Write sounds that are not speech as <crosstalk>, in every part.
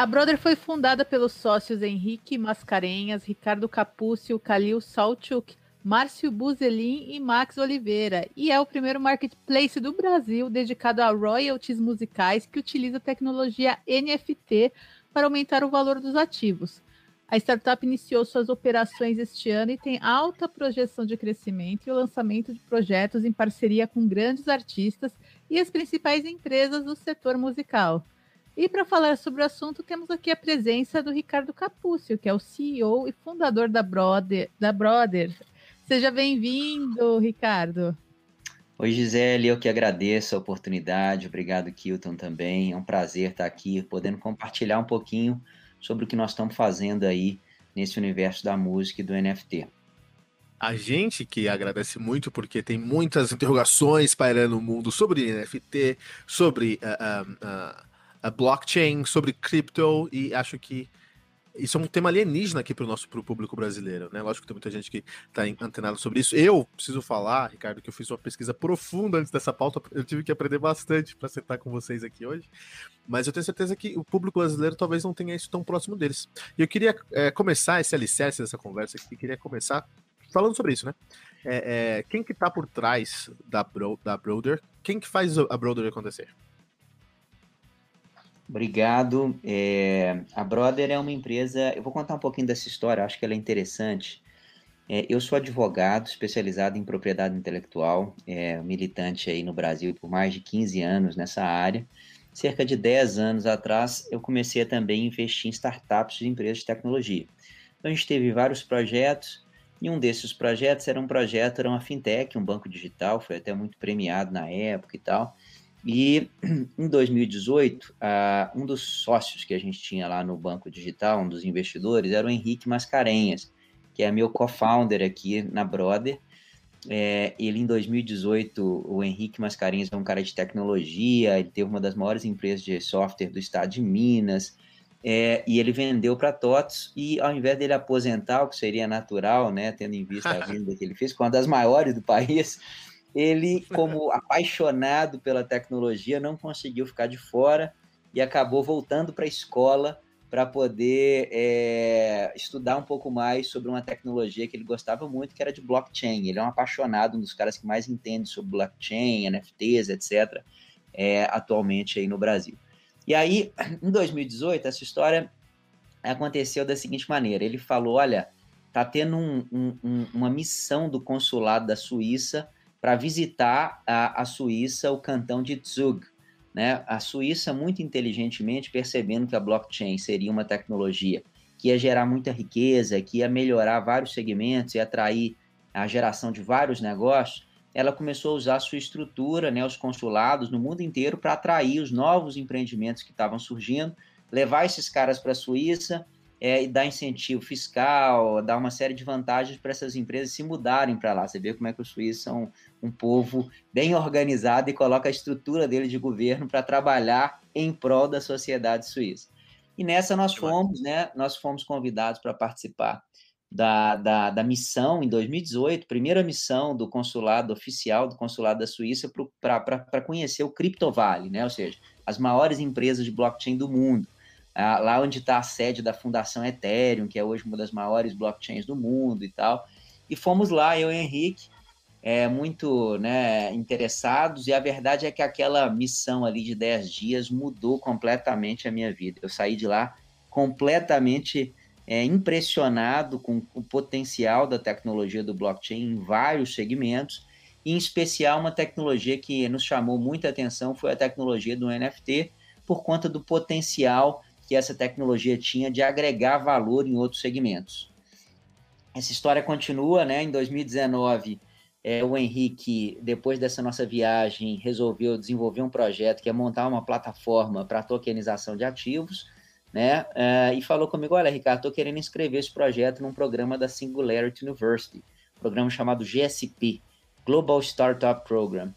A Brother foi fundada pelos sócios Henrique Mascarenhas, Ricardo Capúcio, Kalil Salchuk, Márcio Buzelin e Max Oliveira, e é o primeiro marketplace do Brasil dedicado a royalties musicais que utiliza tecnologia NFT para aumentar o valor dos ativos. A startup iniciou suas operações este ano e tem alta projeção de crescimento e o lançamento de projetos em parceria com grandes artistas e as principais empresas do setor musical. E para falar sobre o assunto, temos aqui a presença do Ricardo Capúcio, que é o CEO e fundador da Brother, da Brother Seja bem-vindo, Ricardo. Oi, Gisele, eu que agradeço a oportunidade. Obrigado, Kilton, também. É um prazer estar aqui, podendo compartilhar um pouquinho sobre o que nós estamos fazendo aí nesse universo da música e do NFT. A gente que agradece muito porque tem muitas interrogações pairando no mundo sobre NFT, sobre uh, uh, uh, a blockchain, sobre cripto, e acho que isso é um tema alienígena aqui para o nosso pro público brasileiro, né? Lógico que tem muita gente que está antenado sobre isso. Eu preciso falar, Ricardo, que eu fiz uma pesquisa profunda antes dessa pauta. Eu tive que aprender bastante para sentar com vocês aqui hoje. Mas eu tenho certeza que o público brasileiro talvez não tenha isso tão próximo deles. E eu queria é, começar esse alicerce dessa conversa aqui, queria começar falando sobre isso, né? É, é, quem que está por trás da, Bro, da Broder? Quem que faz a Broder acontecer? Obrigado. É, a Brother é uma empresa. Eu vou contar um pouquinho dessa história, acho que ela é interessante. É, eu sou advogado especializado em propriedade intelectual, é, militante aí no Brasil por mais de 15 anos nessa área. Cerca de 10 anos atrás, eu comecei a também investir em startups de empresas de tecnologia. Então, a gente teve vários projetos, e um desses projetos era um projeto, era uma fintech, um banco digital, foi até muito premiado na época e tal. E em 2018, uh, um dos sócios que a gente tinha lá no Banco Digital, um dos investidores, era o Henrique Mascarenhas, que é meu co-founder aqui na Brother. É, ele, em 2018, o Henrique Mascarenhas é um cara de tecnologia, ele teve uma das maiores empresas de software do estado de Minas, é, e ele vendeu para TOTS, e ao invés dele aposentar, o que seria natural, né, tendo em vista a <laughs> venda que ele fez, com uma das maiores do país, ele, como <laughs> apaixonado pela tecnologia, não conseguiu ficar de fora e acabou voltando para a escola para poder é, estudar um pouco mais sobre uma tecnologia que ele gostava muito, que era de blockchain. Ele é um apaixonado, um dos caras que mais entende sobre blockchain, NFTs, etc., é, atualmente aí no Brasil. E aí, em 2018, essa história aconteceu da seguinte maneira: ele falou, olha, tá tendo um, um, uma missão do consulado da Suíça para visitar a, a Suíça, o cantão de Zug. Né? A Suíça, muito inteligentemente, percebendo que a blockchain seria uma tecnologia que ia gerar muita riqueza, que ia melhorar vários segmentos e atrair a geração de vários negócios, ela começou a usar a sua estrutura, né, os consulados no mundo inteiro para atrair os novos empreendimentos que estavam surgindo, levar esses caras para a Suíça, é, e dar incentivo fiscal, dar uma série de vantagens para essas empresas se mudarem para lá. Você vê como é que os suíços são um povo bem organizado e coloca a estrutura dele de governo para trabalhar em prol da sociedade suíça. E nessa nós fomos, né? Nós fomos convidados para participar da, da, da, missão em 2018, primeira missão do consulado oficial do consulado da Suíça para conhecer o Criptovale, né? Ou seja, as maiores empresas de blockchain do mundo lá onde está a sede da Fundação Ethereum, que é hoje uma das maiores blockchains do mundo e tal. E fomos lá, eu e o Henrique, é, muito né, interessados, e a verdade é que aquela missão ali de 10 dias mudou completamente a minha vida. Eu saí de lá completamente é, impressionado com o potencial da tecnologia do blockchain em vários segmentos, em especial uma tecnologia que nos chamou muita atenção foi a tecnologia do NFT, por conta do potencial que essa tecnologia tinha de agregar valor em outros segmentos. Essa história continua, né? Em 2019, é, o Henrique, depois dessa nossa viagem, resolveu desenvolver um projeto que é montar uma plataforma para tokenização de ativos, né? É, e falou comigo: Olha, Ricardo, estou querendo inscrever esse projeto num programa da Singularity University, programa chamado GSP Global Startup Program.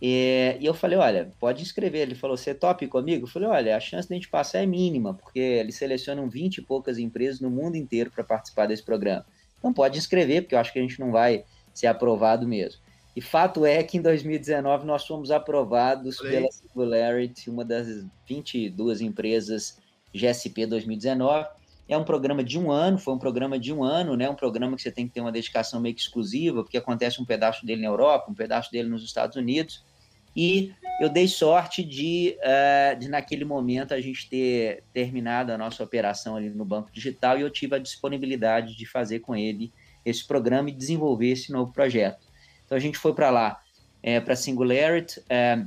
E, e, eu falei, olha, pode inscrever. Ele falou, você top comigo? Eu falei, olha, a chance de a gente passar é mínima, porque eles selecionam 20 e poucas empresas no mundo inteiro para participar desse programa. Então pode inscrever, porque eu acho que a gente não vai ser aprovado mesmo. E fato é que em 2019 nós fomos aprovados pela Singularity, uma das 22 empresas GSP 2019. É um programa de um ano, foi um programa de um ano, né? Um programa que você tem que ter uma dedicação meio que exclusiva, porque acontece um pedaço dele na Europa, um pedaço dele nos Estados Unidos. E eu dei sorte de, uh, de, naquele momento, a gente ter terminado a nossa operação ali no Banco Digital e eu tive a disponibilidade de fazer com ele esse programa e desenvolver esse novo projeto. Então, a gente foi para lá, é, para Singularity, é,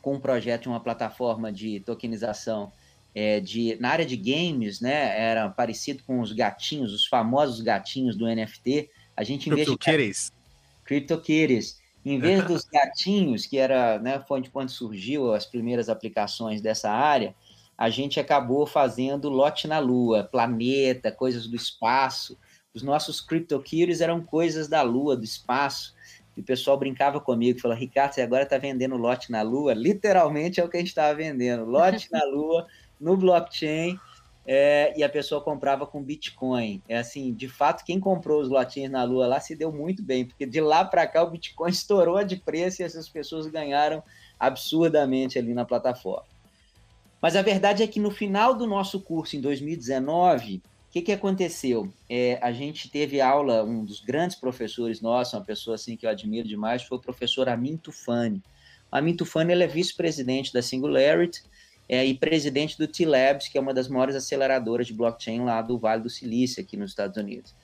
com um projeto de uma plataforma de tokenização é, de, na área de games, né? Era parecido com os gatinhos, os famosos gatinhos do NFT. A gente, vez CryptoKitties. CryptoKitties. Em vez dos gatinhos, que era, né, foi quando surgiu as primeiras aplicações dessa área, a gente acabou fazendo lote na Lua, planeta, coisas do espaço. Os nossos CryptoKitties eram coisas da Lua, do espaço. E o pessoal brincava comigo, falou, Ricardo, você agora está vendendo lote na Lua? Literalmente é o que a gente estava vendendo, lote na Lua, no blockchain, é, e a pessoa comprava com Bitcoin. É assim, de fato, quem comprou os lotinhos na Lua lá se deu muito bem, porque de lá para cá o Bitcoin <laughs> estourou de preço e essas pessoas ganharam absurdamente ali na plataforma. Mas a verdade é que no final do nosso curso, em 2019, o que, que aconteceu? É, a gente teve aula, um dos grandes professores nossos, uma pessoa assim que eu admiro demais, foi o professor Amin Tufani. Amin Tufani ele é vice-presidente da Singularity, é, e presidente do T-Labs, que é uma das maiores aceleradoras de blockchain lá do Vale do Silício, aqui nos Estados Unidos.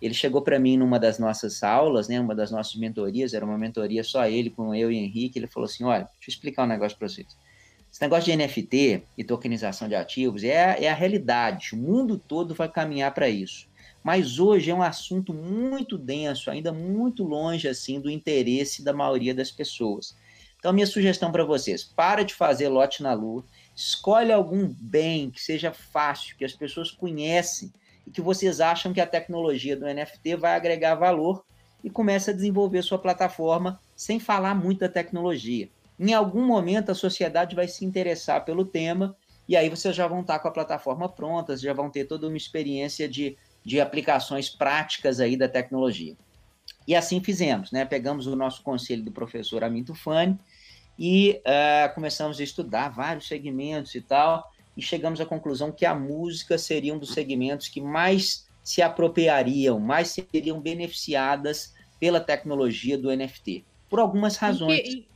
Ele chegou para mim numa das nossas aulas, né, uma das nossas mentorias, era uma mentoria só ele, com eu e Henrique, ele falou assim, olha, deixa eu explicar um negócio para vocês. Esse negócio de NFT e tokenização de ativos é, é a realidade, o mundo todo vai caminhar para isso. Mas hoje é um assunto muito denso, ainda muito longe assim do interesse da maioria das pessoas. Então, minha sugestão para vocês: para de fazer lote na lua, Escolhe algum bem que seja fácil, que as pessoas conhecem e que vocês acham que a tecnologia do NFT vai agregar valor e comece a desenvolver sua plataforma sem falar muito da tecnologia. Em algum momento a sociedade vai se interessar pelo tema e aí vocês já vão estar com a plataforma pronta, já vão ter toda uma experiência de, de aplicações práticas aí da tecnologia. E assim fizemos, né? Pegamos o nosso conselho do professor Aminto Fani, e uh, começamos a estudar vários segmentos e tal, e chegamos à conclusão que a música seria um dos segmentos que mais se apropriariam, mais seriam beneficiadas pela tecnologia do NFT, por algumas razões. Em que, em,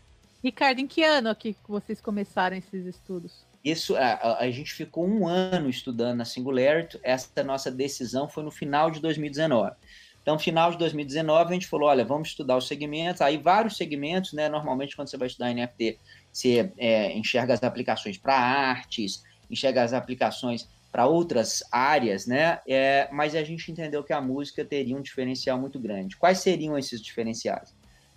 Ricardo, em que ano que vocês começaram esses estudos? Isso, a, a, gente ficou um ano estudando na Singularity, essa nossa decisão foi no final de 2019. Então, final de 2019, a gente falou, olha, vamos estudar os segmentos, aí vários segmentos, né? Normalmente, quando você vai estudar NFT, você é, enxerga as aplicações para artes, enxerga as aplicações para outras áreas, né? É, mas a gente entendeu que a música teria um diferencial muito grande. Quais seriam esses diferenciais?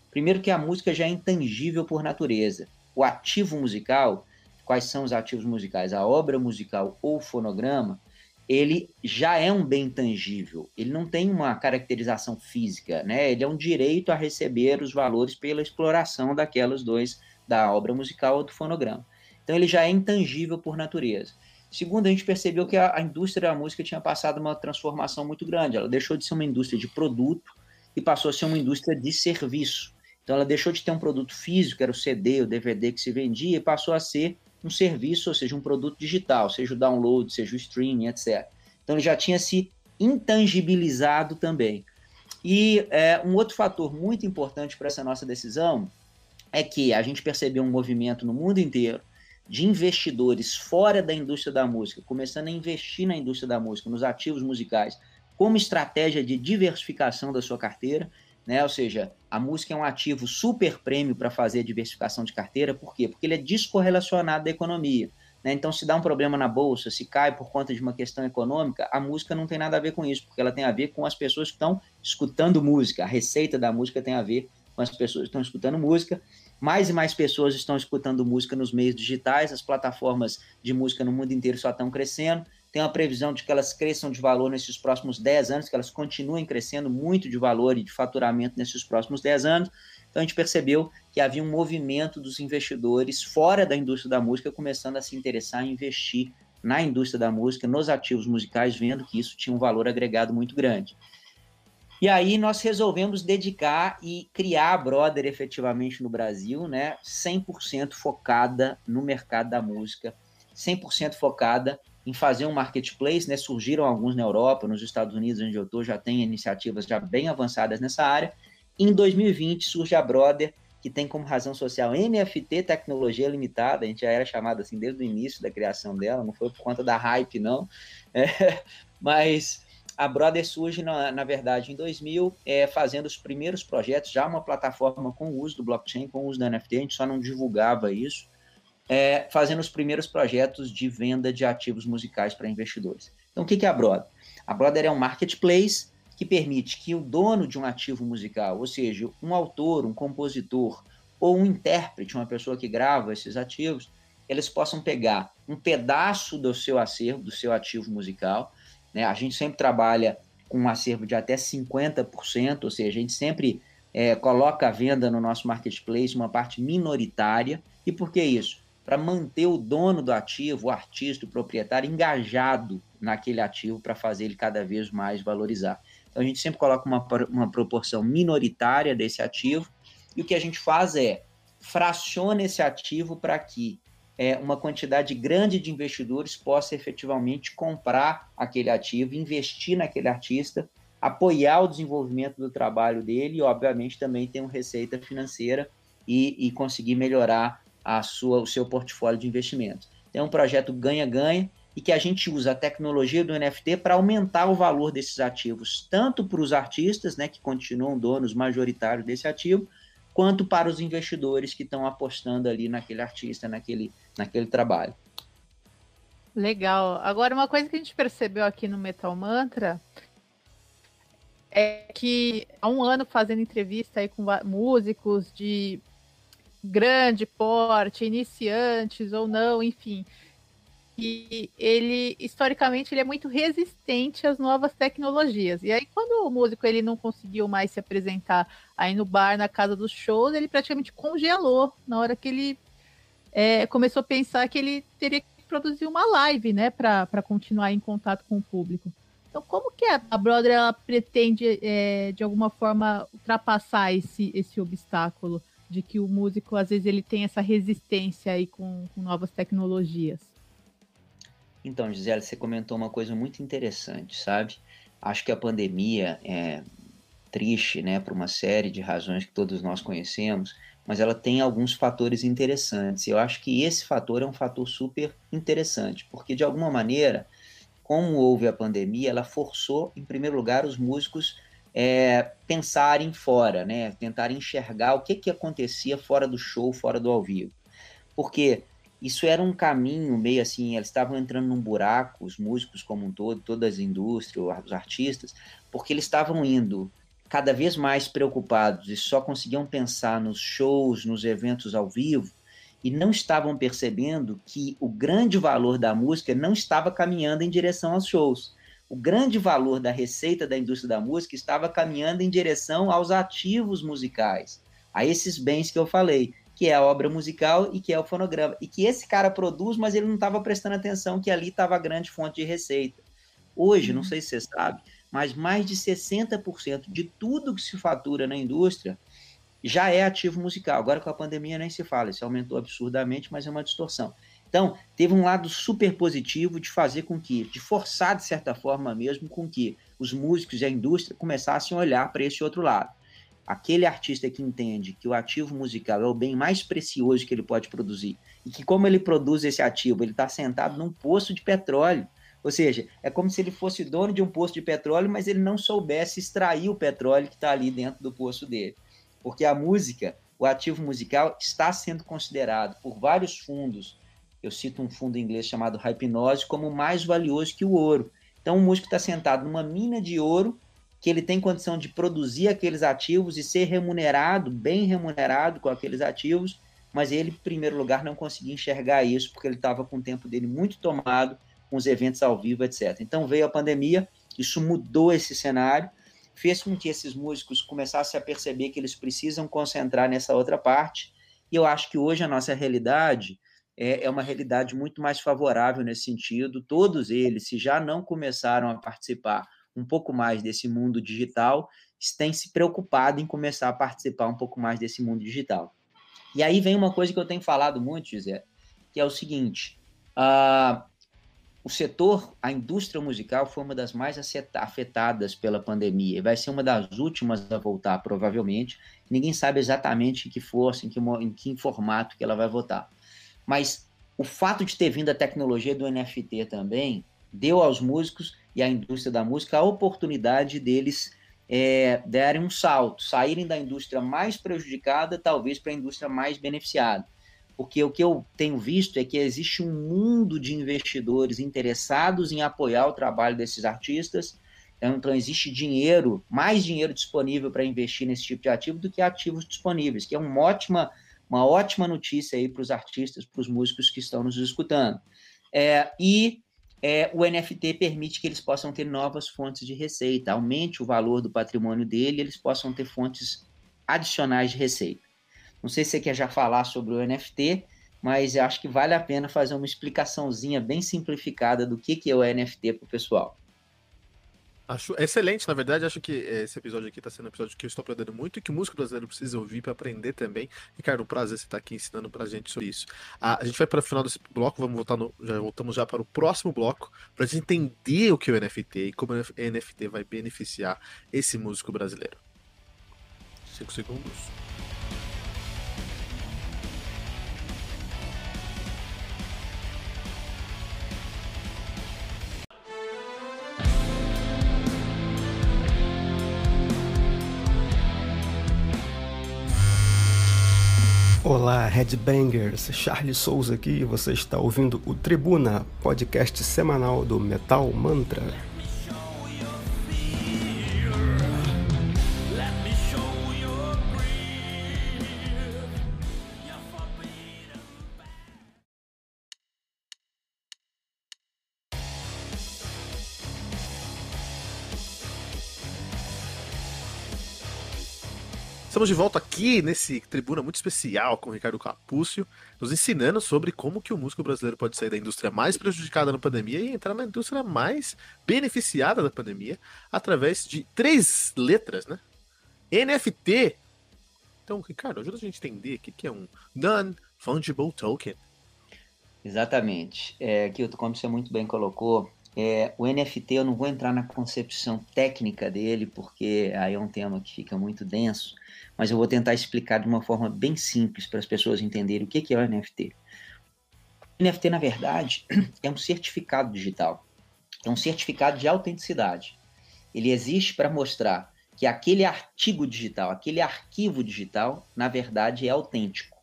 Primeiro que a música já é intangível por natureza. O ativo musical, quais são os ativos musicais? A obra musical ou fonograma, ele já é um bem tangível, ele não tem uma caracterização física, né? Ele é um direito a receber os valores pela exploração daquelas dois, da obra musical ou do fonograma. Então ele já é intangível por natureza. Segundo, a gente percebeu que a, a indústria da música tinha passado uma transformação muito grande. Ela deixou de ser uma indústria de produto e passou a ser uma indústria de serviço. Então ela deixou de ter um produto físico, era o CD, o DVD que se vendia, e passou a ser um serviço, ou seja, um produto digital, seja o download, seja o streaming, etc. Então ele já tinha se intangibilizado também. E é, um outro fator muito importante para essa nossa decisão é que a gente percebeu um movimento no mundo inteiro de investidores fora da indústria da música, começando a investir na indústria da música, nos ativos musicais, como estratégia de diversificação da sua carteira né? Ou seja, a música é um ativo super prêmio para fazer a diversificação de carteira, por quê? Porque ele é descorrelacionado da economia. Né? Então, se dá um problema na bolsa, se cai por conta de uma questão econômica, a música não tem nada a ver com isso, porque ela tem a ver com as pessoas que estão escutando música. A receita da música tem a ver com as pessoas que estão escutando música. Mais e mais pessoas estão escutando música nos meios digitais, as plataformas de música no mundo inteiro só estão crescendo tem uma previsão de que elas cresçam de valor nesses próximos 10 anos, que elas continuem crescendo muito de valor e de faturamento nesses próximos 10 anos. Então a gente percebeu que havia um movimento dos investidores fora da indústria da música começando a se interessar em investir na indústria da música, nos ativos musicais, vendo que isso tinha um valor agregado muito grande. E aí nós resolvemos dedicar e criar a Brother efetivamente no Brasil, né, 100% focada no mercado da música, 100% focada em fazer um marketplace, né? Surgiram alguns na Europa, nos Estados Unidos, onde eu estou, já tem iniciativas já bem avançadas nessa área. Em 2020 surge a Brother, que tem como razão social NFT, tecnologia limitada, a gente já era chamado assim desde o início da criação dela, não foi por conta da hype, não. <laughs> É, mas a Brother surge, na, na verdade, em 2000, é, fazendo os primeiros projetos, já uma plataforma com o uso do blockchain, com o uso da NFT, a gente só não divulgava isso, é, fazendo os primeiros projetos de venda de ativos musicais para investidores. Então, o que é a Brother? A Brother é um marketplace que permite que o dono de um ativo musical, ou seja, um autor, um compositor ou um intérprete, uma pessoa que grava esses ativos, eles possam pegar um pedaço do seu acervo, do seu ativo musical. Né? A gente sempre trabalha com um acervo de até 50%, ou seja, a gente sempre é, coloca à venda no nosso marketplace uma parte minoritária. E por que isso? Para manter o dono do ativo, o artista, o proprietário, engajado naquele ativo para fazer ele cada vez mais valorizar. Então a gente sempre coloca uma, uma proporção minoritária desse ativo e o que a gente faz é fraciona esse ativo para que é, uma quantidade grande de investidores possa efetivamente comprar aquele ativo, investir naquele artista, apoiar o desenvolvimento do trabalho dele e, obviamente, também ter uma receita financeira e, e conseguir melhorar a sua, o seu portfólio de investimentos. É um projeto ganha-ganha e que a gente usa a tecnologia do NFT para aumentar o valor desses ativos, tanto para os artistas, né, que continuam donos majoritários desse ativo, quanto para os investidores que estão apostando ali naquele artista, naquele, naquele trabalho. Legal. Agora, uma coisa que a gente percebeu aqui no Metal Mantra é que há um ano fazendo entrevista aí com músicos de grande porte, iniciantes ou não, enfim. E ele, historicamente, ele é muito resistente às novas tecnologias. E aí, quando o músico ele não conseguiu mais se apresentar aí no bar, na casa dos shows, ele praticamente congelou na hora que ele é, começou a pensar que ele teria que produzir uma live, né, para continuar em contato com o público. Então, como que a, Brother ela pretende, é, de alguma forma, ultrapassar esse, esse obstáculo? De que o músico às vezes ele tem essa resistência aí com, com novas tecnologias. Então, Gisele, você comentou uma coisa muito interessante, sabe? Acho que a pandemia é triste, né, por uma série de razões que todos nós conhecemos, mas ela tem alguns fatores interessantes. Eu acho que esse fator é um fator super interessante, porque de alguma maneira, como houve a pandemia, ela forçou, em primeiro lugar, os músicos é, pensarem fora, né? Tentar enxergar o que, que acontecia fora do show, fora do ao vivo. Porque isso era um caminho meio assim, eles estavam entrando num buraco, os músicos como um todo, todas as indústrias, os artistas, porque eles estavam indo cada vez mais preocupados e só conseguiam pensar nos shows, nos eventos ao vivo, e não estavam percebendo que o grande valor da música não estava caminhando em direção aos shows o grande valor da receita da indústria da música estava caminhando em direção aos ativos musicais, a esses bens que eu falei, que é a obra musical e que é o fonograma. E que esse cara produz, mas ele não estava prestando atenção que ali estava a grande fonte de receita. Hoje, não uhum. sei se você sabe, mas mais de 60% de tudo que se fatura na indústria já é ativo musical. Agora com a pandemia nem se fala, isso aumentou absurdamente, mas é uma distorção. Então, teve um lado super positivo de fazer com que, de forçar de certa forma mesmo, com que os músicos e a indústria começassem a olhar para esse outro lado. Aquele artista que entende que o ativo musical é o bem mais precioso que ele pode produzir e que, como ele produz esse ativo, ele está sentado num poço de petróleo. Ou seja, é como se ele fosse dono de um poço de petróleo, mas ele não soubesse extrair o petróleo que está ali dentro do poço dele. Porque a música, o ativo musical, está sendo considerado por vários fundos eu cito um fundo inglês chamado Hypnose como mais valioso que o ouro. Então, o músico está sentado numa mina de ouro que ele tem condição de produzir aqueles ativos e ser remunerado, bem remunerado com aqueles ativos, mas ele, em primeiro lugar, não conseguia enxergar isso porque ele estava com o tempo dele muito tomado com os eventos ao vivo, etc. Então veio a pandemia, isso mudou esse cenário, fez com que esses músicos começassem a perceber que eles precisam concentrar nessa outra parte, e eu acho que hoje a nossa realidade é, é uma realidade muito mais favorável nesse sentido. Todos eles, se já não começaram a participar um pouco mais desse mundo digital, têm se preocupado em começar a participar um pouco mais desse mundo digital. E aí vem uma coisa que eu tenho falado muito, José, que é o seguinte: uh, o setor, a indústria musical foi uma das mais afetadas pela pandemia e vai ser uma das últimas a voltar, provavelmente. Ninguém sabe exatamente em que força, em que, em que formato que ela vai voltar. Mas o fato de ter vindo a tecnologia do NFT também deu aos músicos e à indústria da música a oportunidade deles é, derem um salto, saírem da indústria mais prejudicada, talvez para a indústria mais beneficiada. Porque o que eu tenho visto é que existe um mundo de investidores interessados em apoiar o trabalho desses artistas. Então, existe dinheiro, mais dinheiro disponível para investir nesse tipo de ativo do que ativos disponíveis, que é uma ótima, uma ótima notícia aí para os artistas, para os músicos que estão nos escutando. É, e é, o NFT permite que eles possam ter novas fontes de receita, aumente o valor do patrimônio dele, eles possam ter fontes adicionais de receita. Não sei se você quer já falar sobre o NFT, mas acho que vale a pena fazer uma explicaçãozinha bem simplificada do que, que é o NFT para o pessoal. Acho excelente, na verdade, acho que esse episódio aqui está sendo um episódio que eu estou aprendendo muito e que o músico brasileiro precisa ouvir para aprender também. Ricardo, um prazer você estar tá aqui ensinando para a gente sobre isso. Ah, a gente vai para o final desse bloco, vamos voltar no, já voltamos já para o próximo bloco para a gente entender o que é o NFT e como o NFT vai beneficiar esse músico brasileiro. Cinco segundos. Olá, Headbangers! Charles Souza aqui, você está ouvindo o Tribuna, podcast semanal do Metal Mantra. Estamos de volta aqui nesse tribuna muito especial com o Ricardo Capúcio, nos ensinando sobre como que o músico brasileiro pode sair da indústria mais prejudicada na pandemia e entrar na indústria mais beneficiada da pandemia através de três letras, né? NFT. Então, Ricardo, ajuda a gente a entender o que é um Non-Fungible Token. Exatamente. É, que como você muito bem colocou, é, o NFT eu não vou entrar na concepção técnica dele, porque aí é um tema que fica muito denso, mas eu vou tentar explicar de uma forma bem simples para as pessoas entenderem o que é o NFT. O NFT, na verdade, <clears throat> é um certificado digital, é um certificado de autenticidade. Ele existe para mostrar que aquele artigo digital, aquele arquivo digital, na verdade é autêntico.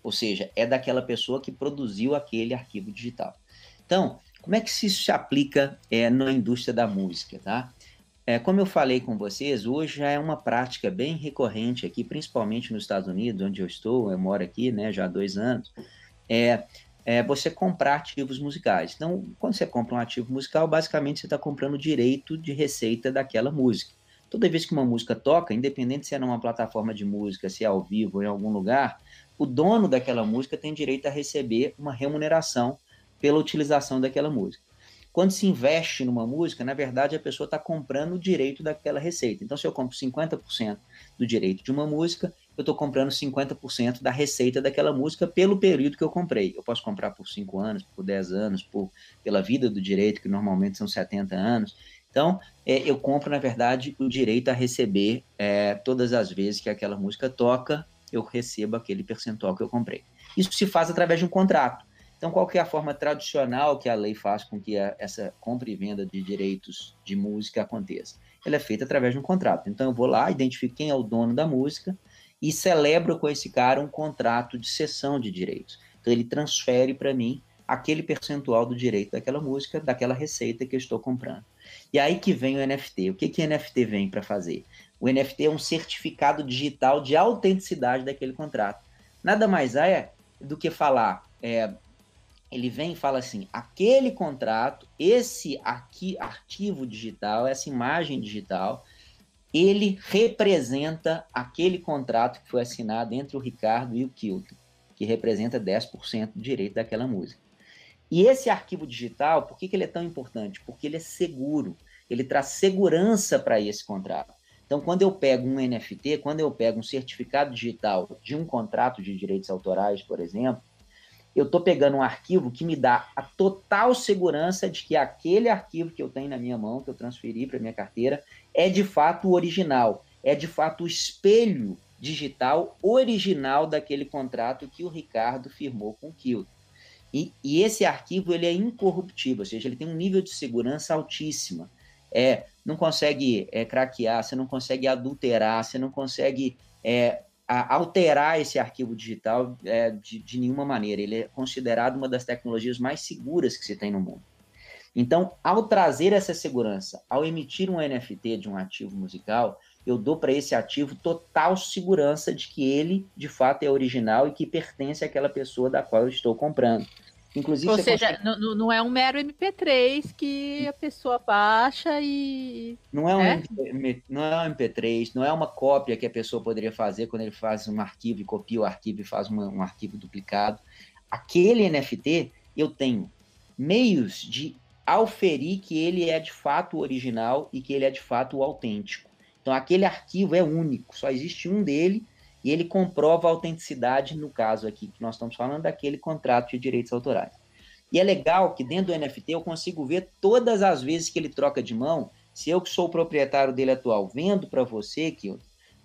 Ou seja, é daquela pessoa que produziu aquele arquivo digital. Então, como é que isso se aplica é, na indústria da música, tá? É, como eu falei com vocês, hoje já é uma prática bem recorrente aqui, principalmente nos Estados Unidos, onde eu estou, eu moro aqui, né, já há dois anos, é, é você comprar ativos musicais. Então, quando você compra um ativo musical, basicamente você está comprando o direito de receita daquela música. Toda vez que uma música toca, independente se é numa plataforma de música, se é ao vivo ou em algum lugar, o dono daquela música tem direito a receber uma remuneração pela utilização daquela música. Quando se investe numa música, na verdade a pessoa está comprando o direito daquela receita. Então, se eu compro 50% do direito de uma música, eu estou comprando 50% da receita daquela música pelo período que eu comprei. Eu posso comprar por 5 anos, por 10 anos, por, pela vida do direito, que normalmente são 70 anos. Então, é, eu compro, na verdade, o direito a receber é, todas as vezes que aquela música toca, eu recebo aquele percentual que eu comprei. Isso se faz através de um contrato. Então, qual é a forma tradicional que a lei faz com que a, essa compra e venda de direitos de música aconteça? Ela é feita através de um contrato. Então, eu vou lá, identifico quem é o dono da música e celebro com esse cara um contrato de cessão de direitos. Então, ele transfere para mim aquele percentual do direito daquela música, daquela receita que eu estou comprando. E aí que vem o NFT. O que, que o NFT vem para fazer? O NFT é um certificado digital de autenticidade daquele contrato. Nada mais é do que falar, é, ele vem e fala assim: aquele contrato, esse aqui arquivo digital, essa imagem digital, ele representa aquele contrato que foi assinado entre o Ricardo e o Kilton, que representa 10% do direito daquela música. E esse arquivo digital, por que, que ele é tão importante? Porque ele é seguro, ele traz segurança para esse contrato. Então, quando eu pego um NFT, quando eu pego um certificado digital de um contrato de direitos autorais, por exemplo, eu estou pegando um arquivo que me dá a total segurança de que aquele arquivo que eu tenho na minha mão, que eu transferi para minha carteira, é de fato o original, é de fato o espelho digital original daquele contrato que o Ricardo firmou com o Kilton. E, e, esse arquivo ele é incorruptível, ou seja, ele tem um nível de segurança altíssima. É, não consegue é, craquear, você não consegue adulterar, você não consegue é, alterar esse arquivo digital é, de, de nenhuma maneira. Ele é considerado uma das tecnologias mais seguras que se tem no mundo. Então, ao trazer essa segurança, ao emitir um NFT de um ativo musical, eu dou para esse ativo total segurança de que ele, de fato, é original e que pertence àquela pessoa da qual eu estou comprando. Inclusive, Ou seja, consegue... não, não é um mero MP3 que a pessoa baixa e. Não é, um é? MP, não é um MP3, não é uma cópia que a pessoa poderia fazer quando ele faz um arquivo e copia o arquivo e faz uma, um arquivo duplicado. Aquele NFT, eu tenho meios de auferir que ele é de fato o original e que ele é de fato o autêntico. Então, aquele arquivo é único, só existe um dele e ele comprova a autenticidade, no caso aqui, que nós estamos falando daquele contrato de direitos autorais. E é legal que dentro do NFT eu consigo ver todas as vezes que ele troca de mão, se eu que sou o proprietário dele atual vendo para você, que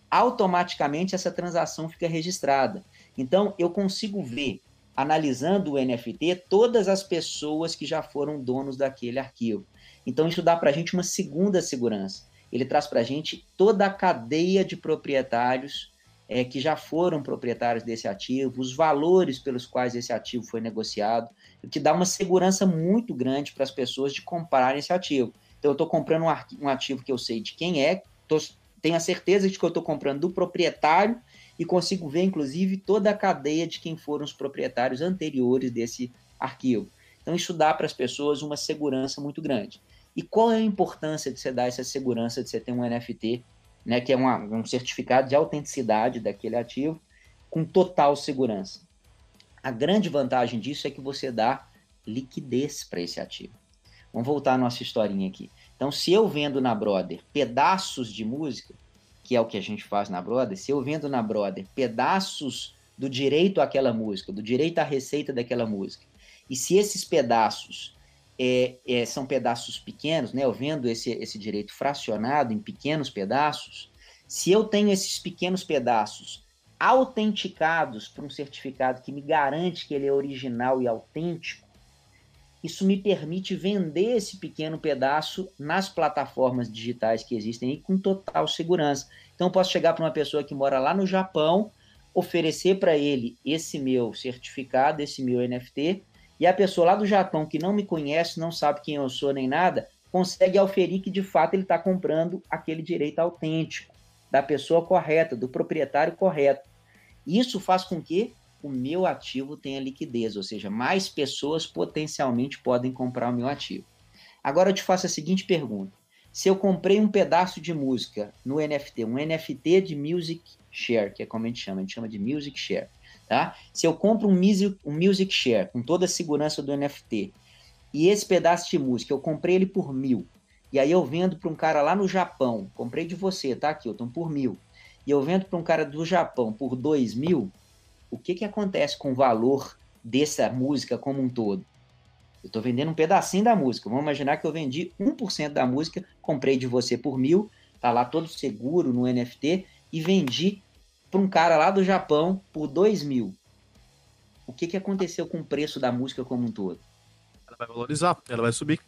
automaticamente essa transação fica registrada. Então eu consigo ver, analisando o NFT, todas as pessoas que já foram donos daquele arquivo. Então isso dá para a gente uma segunda segurança. Ele traz para a gente toda a cadeia de proprietários é, que já foram proprietários desse ativo, os valores pelos quais esse ativo foi negociado, o que dá uma segurança muito grande para as pessoas de comprarem esse ativo. Então, eu estou comprando um, ativo que eu sei de quem é, tô, tenho a certeza de que eu estou comprando do proprietário e consigo ver, inclusive, toda a cadeia de quem foram os proprietários anteriores desse arquivo. Então, isso dá para as pessoas uma segurança muito grande. E qual é a importância de você dar essa segurança de você ter um NFT né, que é uma, um certificado de autenticidade daquele ativo, com total segurança. A grande vantagem disso é que você dá liquidez para esse ativo. Vamos voltar à nossa historinha aqui. Então, se eu vendo na Brother pedaços de música, que é o que a gente faz na Brother, se eu vendo na Brother pedaços do direito àquela música, do direito à receita daquela música, e se esses pedaços é, é, são pedaços pequenos, né? Eu vendo esse, esse direito fracionado em pequenos pedaços. Se eu tenho esses pequenos pedaços autenticados por um certificado que me garante que ele é original e autêntico, isso me permite vender esse pequeno pedaço nas plataformas digitais que existem aí com total segurança. Então, eu posso chegar para uma pessoa que mora lá no Japão, oferecer para ele esse meu certificado, esse meu NFT, e a pessoa lá do Japão que não me conhece, não sabe quem eu sou nem nada, consegue auferir que de fato ele está comprando aquele direito autêntico, da pessoa correta, do proprietário correto. Isso faz com que o meu ativo tenha liquidez, ou seja, mais pessoas potencialmente podem comprar o meu ativo. Agora eu te faço a seguinte pergunta: se eu comprei um pedaço de música no NFT, um NFT de Music Share, que é como a gente chama, a gente chama de Music Share. Tá? Se eu compro um music, um music Share com toda a segurança do NFT e esse pedaço de música eu comprei ele por mil e aí eu vendo para um cara lá no Japão, comprei de você, tá, Kilton, por mil e eu vendo para um cara do Japão por dois mil, o que que acontece com o valor dessa música como um todo? Eu estou vendendo um pedacinho da música. Vamos imaginar que eu vendi 1% da música, comprei de você por mil, tá lá todo seguro no NFT e vendi para um cara lá do Japão por 2 mil. O que, que aconteceu com o preço da música como um todo? Ela vai valorizar, ela vai subir.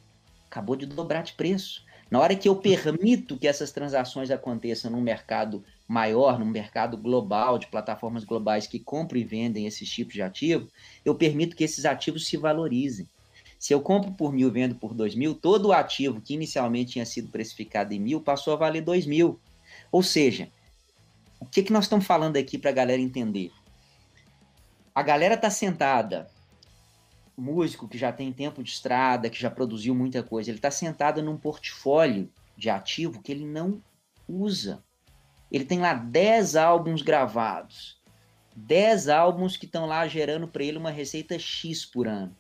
Acabou de dobrar de preço. Na hora que eu permito que essas transações aconteçam num mercado maior, num mercado global, de plataformas globais que compram e vendem esses tipos de ativo, eu permito que esses ativos se valorizem. Se eu compro por mil vendo por dois mil, todo o ativo que inicialmente tinha sido precificado em mil passou a valer dois mil. Ou seja, o que, que nós estamos falando aqui para a galera entender? A galera tá sentada, músico que já tem tempo de estrada, que já produziu muita coisa, ele está sentado num portfólio de ativo que ele não usa. Ele tem lá 10 álbuns gravados, 10 álbuns que estão lá gerando para ele uma receita X por ano.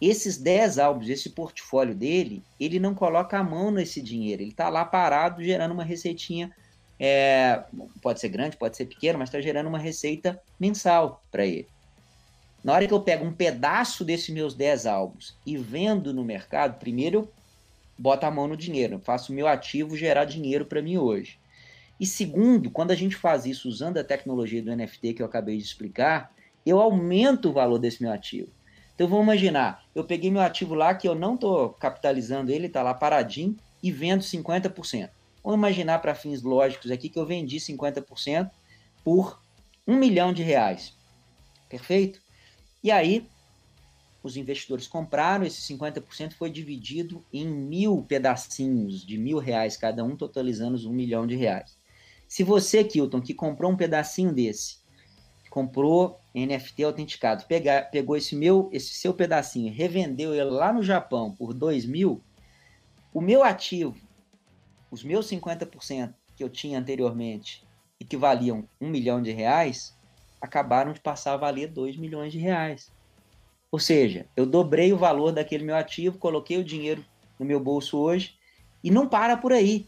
Esses 10 álbuns, esse portfólio dele, ele não coloca a mão nesse dinheiro, ele está lá parado gerando uma receitinha é, pode ser grande, pode ser pequeno, mas está gerando uma receita mensal para ele. Na hora que eu pego um pedaço desses meus 10 álbuns e vendo no mercado, primeiro eu boto a mão no dinheiro, faço o meu ativo gerar dinheiro para mim hoje. E segundo, quando a gente faz isso usando a tecnologia do NFT que eu acabei de explicar, eu aumento o valor desse meu ativo. Então vamos imaginar, eu peguei meu ativo lá que eu não estou capitalizando ele, está lá paradinho, e vendo 50%. Vamos imaginar para fins lógicos aqui que eu vendi 50% por um milhão de reais. Perfeito? E aí, os investidores compraram, esse 50% foi dividido em mil pedacinhos de mil reais cada um, totalizando um milhão de reais. Se você, Kilton, que comprou um pedacinho desse, comprou NFT autenticado, pegar, pegou esse meu, esse seu pedacinho, revendeu ele lá no Japão por dois mil, o meu ativo, os meus 50% que eu tinha anteriormente e que valiam um milhão de reais, acabaram de passar a valer dois milhões de reais. Ou seja, eu dobrei o valor daquele meu ativo, coloquei o dinheiro no meu bolso hoje e não para por aí.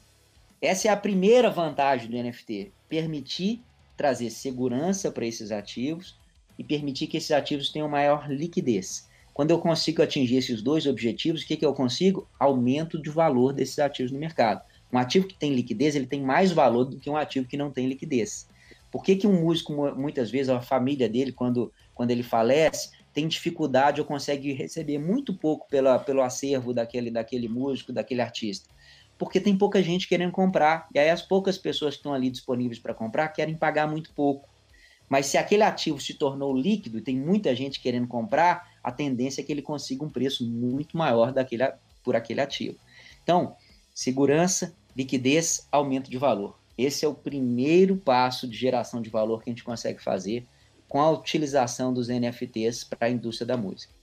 Essa é a primeira vantagem do NFT: permitir trazer segurança para esses ativos e permitir que esses ativos tenham maior liquidez. Quando eu consigo atingir esses dois objetivos, o que, que eu consigo? Aumento de valor desses ativos no mercado. Um ativo que tem liquidez, ele tem mais valor do que um ativo que não tem liquidez. Por que, que um músico, muitas vezes, a família dele, quando, quando ele falece, tem dificuldade ou consegue receber muito pouco pela, pelo acervo daquele, daquele músico, daquele artista. Porque tem pouca gente querendo comprar. E aí as poucas pessoas que estão ali disponíveis para comprar querem pagar muito pouco. Mas se aquele ativo se tornou líquido e tem muita gente querendo comprar, a tendência é que ele consiga um preço muito maior daquele, por aquele ativo. Então, segurança, liquidez, aumento de valor. Esse é o primeiro passo de geração de valor que a gente consegue fazer com a utilização dos NFTs para a indústria da música.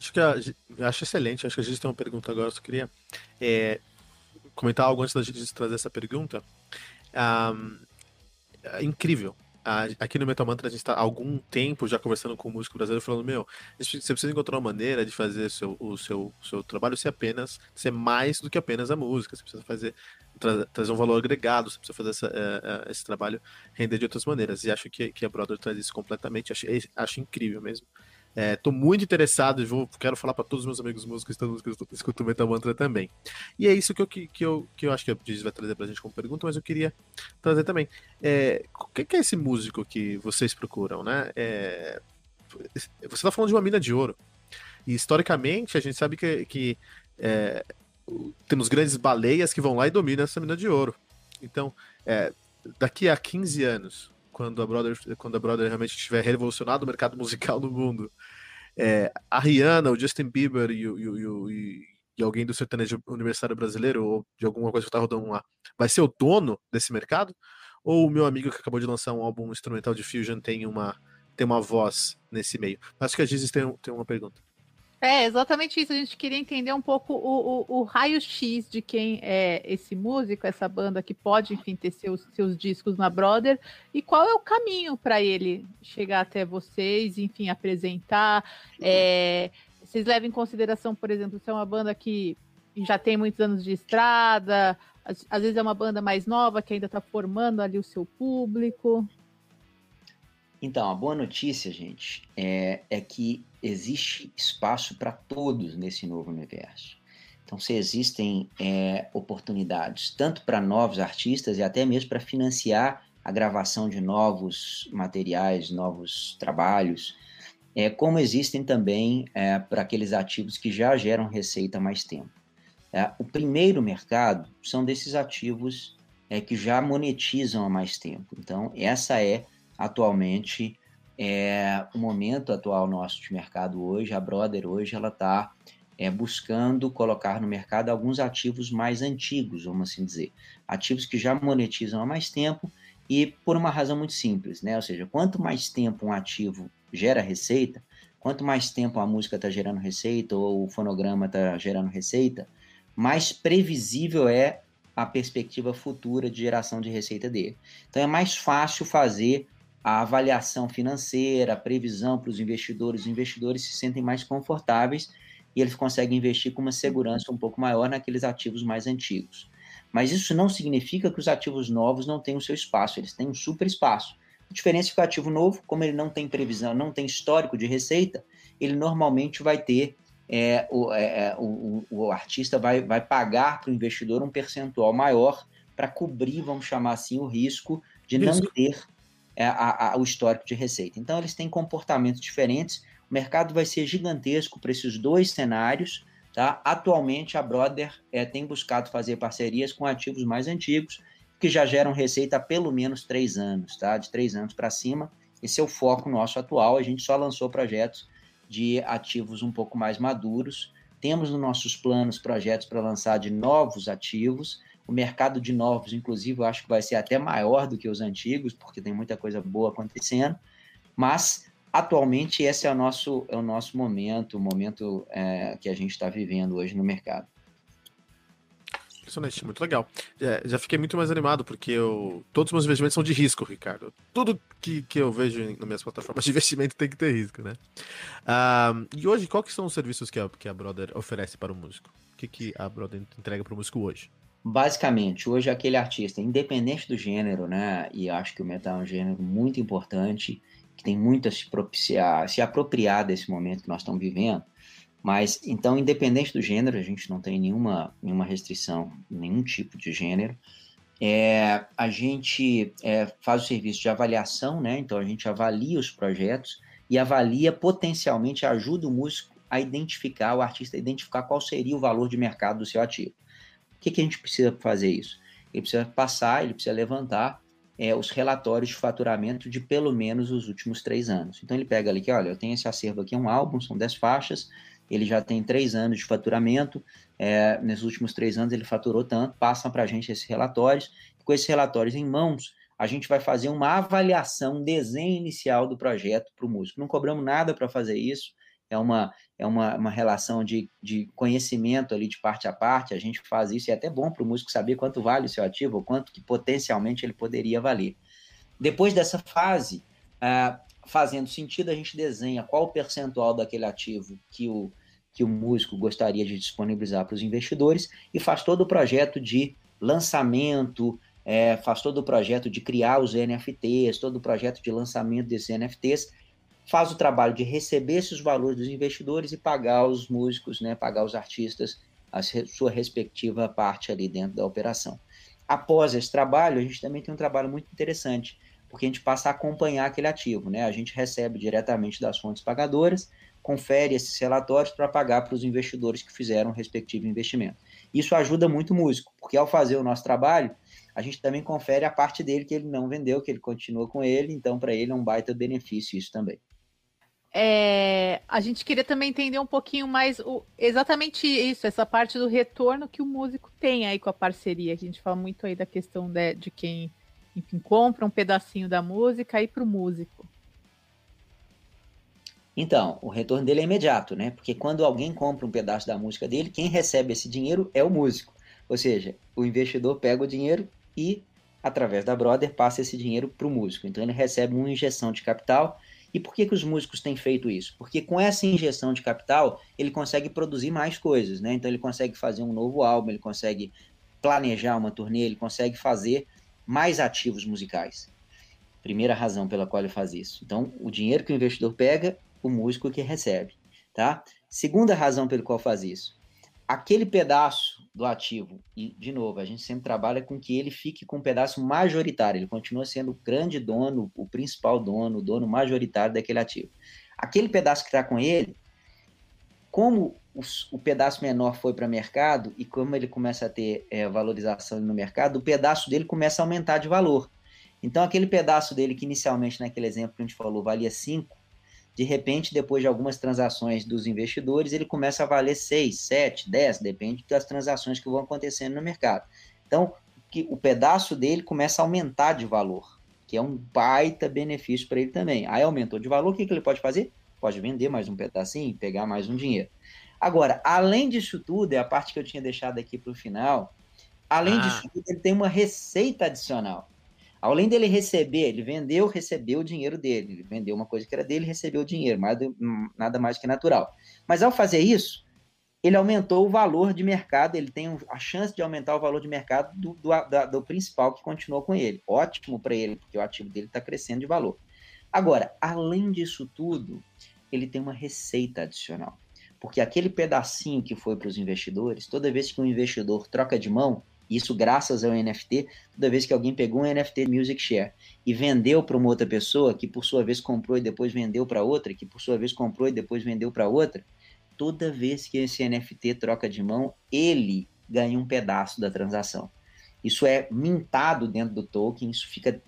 Acho que a, acho excelente. Acho que a gente tem uma pergunta agora. Eu queria é, comentar algo antes da gente trazer essa pergunta. Um, é incrível aqui no Metal Mantra a gente está há algum tempo já conversando com o músico brasileiro falando, meu, você precisa encontrar uma maneira de fazer seu, o seu, seu trabalho ser apenas, ser mais do que apenas a música, você precisa fazer, tra trazer um valor agregado, você precisa fazer essa, uh, uh, esse trabalho render de outras maneiras, e acho que, que a Brother traz isso completamente, acho, acho incrível mesmo. Estou é, muito interessado vou, quero falar para todos os meus amigos músicos que estão escutando Metal Mantra também. E é isso que eu, que, que eu, que eu acho que a Diz vai trazer para a gente como pergunta, mas eu queria trazer também. É, o que, que é esse músico que vocês procuram, né? É, você está falando de uma mina de ouro. E historicamente a gente sabe que, que é, temos grandes baleias que vão lá e dominam essa mina de ouro. Então, é, daqui a 15 anos, quando a Brother, quando a Brother realmente tiver revolucionado o mercado musical no mundo. É, a Rihanna, o Justin Bieber e, e, e, e, alguém do sertanejo universitário brasileiro ou de alguma coisa que está rodando lá, vai ser o dono desse mercado? Ou o meu amigo que acabou de lançar um álbum instrumental de fusion tem uma, tem uma voz nesse meio? Acho que a Gizes tem, tem uma pergunta. É, exatamente isso. A gente queria entender um pouco o, o, o raio-x de quem é esse músico, essa banda que pode, enfim, ter seus, seus discos na Brother, e qual é o caminho para ele chegar até vocês, enfim, apresentar. É, vocês levam em consideração, por exemplo, se é uma banda que já tem muitos anos de estrada, às, às vezes é uma banda mais nova que ainda está formando ali o seu público. Então, a boa notícia, gente, é, é que existe espaço para todos nesse novo universo. Então, se existem é, oportunidades tanto para novos artistas e até mesmo para financiar a gravação de novos materiais, novos trabalhos, é, como existem também é, para aqueles ativos que já geram receita há mais tempo. É, o primeiro mercado são desses ativos é, que já monetizam há mais tempo. Então, essa é atualmente é, o momento atual nosso de mercado hoje, a Brother hoje, ela está é, buscando colocar no mercado alguns ativos mais antigos, vamos assim dizer. Ativos que já monetizam há mais tempo e por uma razão muito simples, né? Ou seja, quanto mais tempo um ativo gera receita, quanto mais tempo a música está gerando receita ou o fonograma está gerando receita, mais previsível é a perspectiva futura de geração de receita dele. Então é mais fácil fazer a avaliação financeira, a previsão para os investidores. Os investidores se sentem mais confortáveis e eles conseguem investir com uma segurança um pouco maior naqueles ativos mais antigos. Mas isso não significa que os ativos novos não tenham seu espaço, eles têm um super espaço. A diferença é que o ativo novo, como ele não tem previsão, não tem histórico de receita, ele normalmente vai ter é, o, é, é o, o, artista vai, vai pagar para o investidor um percentual maior para cobrir, vamos chamar assim, o risco de não ter a, a, o histórico de receita. Então, eles têm comportamentos diferentes. O mercado vai ser gigantesco para esses dois cenários. Tá? Atualmente, a Brother é, tem buscado fazer parcerias com ativos mais antigos, que já geram receita há pelo menos três anos, tá? de três anos para cima. Esse é o foco nosso atual. A gente só lançou projetos de ativos um pouco mais maduros. Temos nos nossos planos projetos para lançar de novos ativos. O mercado de novos, inclusive, eu acho que vai ser até maior do que os antigos, porque tem muita coisa boa acontecendo. Mas, atualmente, esse é o nosso, é o nosso momento, o momento é, que a gente está vivendo hoje no mercado. Impressionante, muito legal. É, já fiquei muito mais animado, porque eu, todos os meus investimentos são de risco, Ricardo. Tudo que, que eu vejo nas minhas plataformas de <laughs> investimento tem que ter risco, né? Uh, e hoje, quais são os serviços que a, que a Brother oferece para o músico? O que, que a Brother entrega para o músico hoje? Basicamente, hoje aquele artista, independente do gênero, né? E acho que o metal é um gênero muito importante, que tem muito a se, propiciar, se apropriar desse momento que nós estamos vivendo mas, então, independente do gênero, a gente não tem nenhuma, nenhuma restrição, nenhum tipo de gênero. É, a gente é, faz o serviço de avaliação, né? Então, a gente avalia os projetos e avalia potencialmente, ajuda o músico a identificar, o artista a identificar qual seria o valor de mercado do seu ativo. O que, que a gente precisa fazer isso? Ele precisa passar, ele precisa levantar é, os relatórios de faturamento de pelo menos os últimos três anos. Então ele pega ali que, olha, eu tenho esse acervo aqui, é um álbum, são dez faixas, ele já tem três anos de faturamento, é, nesses últimos três anos ele faturou tanto, passam para a gente esses relatórios, com esses relatórios em mãos, a gente vai fazer uma avaliação, um desenho inicial do projeto para o músico. Não cobramos nada para fazer isso, é uma, é uma, uma relação de, de conhecimento ali de parte a parte, a gente faz isso, e é até bom para o músico saber quanto vale o seu ativo, ou quanto que potencialmente ele poderia valer. Depois dessa fase, ah, fazendo sentido, a gente desenha qual o percentual daquele ativo que o, que o músico gostaria de disponibilizar para os investidores e faz todo o projeto de lançamento, é, faz todo o projeto de criar os NFTs, todo o projeto de lançamento desses NFTs, faz o trabalho de receber esses valores dos investidores e pagar os músicos, né, pagar os artistas a sua respectiva parte ali dentro da operação. Após esse trabalho, a gente também tem um trabalho muito interessante, porque a gente passa a acompanhar aquele ativo, né? A gente recebe diretamente das fontes pagadoras, confere esses relatórios para pagar para os investidores que fizeram o respectivo investimento. Isso ajuda muito o músico, porque ao fazer o nosso trabalho, a gente também confere a parte dele que ele não vendeu, que ele continua com ele, então para ele é um baita benefício isso também. É, a gente queria também entender um pouquinho mais o, exatamente isso, essa parte do retorno que o músico tem aí com a parceria. A gente fala muito aí da questão de, de quem enfim, compra um pedacinho da música e para o músico? Então, o retorno dele é imediato, né? Porque quando alguém compra um pedaço da música dele, quem recebe esse dinheiro é o músico. Ou seja, o investidor pega o dinheiro e, através da Brother, passa esse dinheiro para o músico. Então, ele recebe uma injeção de capital. E por que, que os músicos têm feito isso? Porque com essa injeção de capital, ele consegue produzir mais coisas, né? Então, ele consegue fazer um novo álbum, ele consegue planejar uma turnê, ele consegue fazer mais ativos musicais. Primeira razão pela qual ele faz isso. Então, o dinheiro que o investidor pega, o músico que recebe, tá? Segunda razão pelo qual faz isso. Aquele pedaço do ativo, e de novo, a gente sempre trabalha com que ele fique com um pedaço majoritário, ele continua sendo o grande dono, o principal dono, o dono majoritário daquele ativo. Aquele pedaço que está com ele, como o pedaço menor foi para o mercado e como ele começa a ter é, valorização no mercado, o pedaço dele começa a aumentar de valor. Então, aquele pedaço dele que inicialmente, naquele exemplo que a gente falou, valia 5, de repente, depois de algumas transações dos investidores, ele começa a valer 6, 7, 10, depende das transações que vão acontecendo no mercado. Então, que o pedaço dele começa a aumentar de valor, que é um baita benefício para ele também. Aí aumentou de valor, o que, que ele pode fazer? Pode vender mais um pedacinho, pegar mais um dinheiro. Agora, além disso tudo, é a parte que eu tinha deixado aqui para o final, além ah. disso tudo, ele tem uma receita adicional. Além dele receber, ele vendeu, recebeu o dinheiro dele. Ele vendeu uma coisa que era dele, recebeu o dinheiro, mais, nada mais que natural. Mas ao fazer isso, ele aumentou o valor de mercado, ele tem a chance de aumentar o valor de mercado do, do, da, do principal que continuou com ele. Ótimo para ele, porque o ativo dele está crescendo de valor. Agora, além disso tudo, ele tem uma receita adicional. Porque aquele pedacinho que foi para os investidores, toda vez que um investidor troca de mão, isso graças ao NFT, toda vez que alguém pegou um NFT Music Share e vendeu para uma outra pessoa, que por sua vez comprou e depois vendeu para outra, que por sua vez comprou e depois vendeu para outra, toda vez que esse NFT troca de mão, ele ganha um pedaço da transação. Isso é mintado dentro do token, isso fica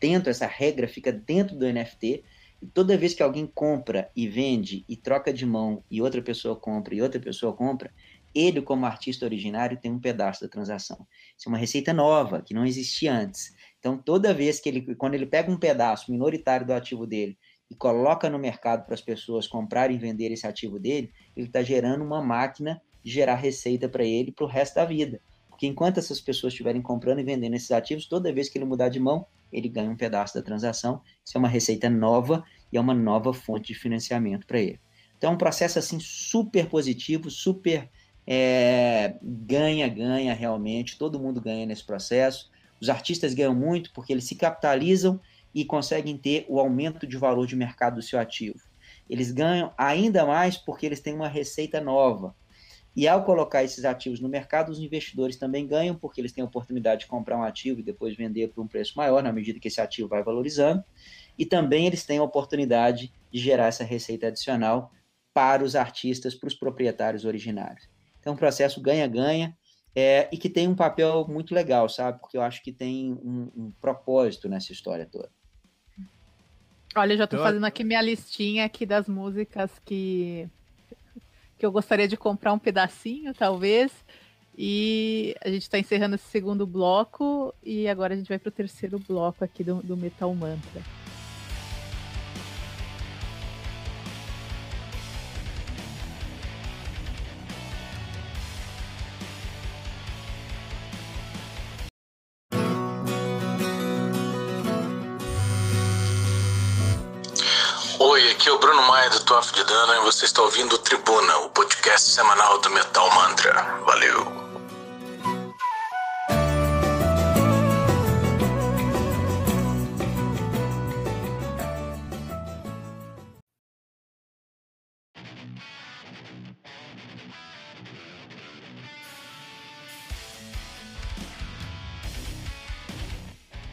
dentro, essa regra fica dentro do NFT, toda vez que alguém compra e vende e troca de mão e outra pessoa compra e outra pessoa compra, ele, como artista originário, tem um pedaço da transação. Isso é uma receita nova, que não existia antes. Então, toda vez que ele, quando ele pega um pedaço minoritário do ativo dele e coloca no mercado para as pessoas comprarem e vender esse ativo dele, ele está gerando uma máquina de gerar receita para ele para o resto da vida. Porque enquanto essas pessoas estiverem comprando e vendendo esses ativos, toda vez que ele mudar de mão, ele ganha um pedaço da transação. Isso é uma receita nova e é uma nova fonte de financiamento para ele. Então, é um processo assim super positivo, super é, realmente, todo mundo ganha nesse processo. Os artistas ganham muito porque eles se capitalizam e conseguem ter o aumento de valor de mercado do seu ativo. Eles ganham ainda mais porque eles têm uma receita nova. E ao colocar esses ativos no mercado, os investidores também ganham, porque eles têm a oportunidade de comprar um ativo e depois vender por um preço maior, na medida que esse ativo vai valorizando. E também eles têm a oportunidade de gerar essa receita adicional para os artistas, para os proprietários originários. Então, um processo ganha-ganha é, e que tem um papel muito legal, sabe? Porque eu acho que tem um, um propósito nessa história toda. Olha, eu já estou fazendo aqui minha listinha aqui das músicas que, que eu gostaria de comprar um pedacinho, talvez. E a gente está encerrando esse segundo bloco e agora a gente vai para o terceiro bloco aqui do, do Metal Mantra. Toff de Dano e você está ouvindo Tribuna, o podcast semanal do Metal Mantra. Valeu!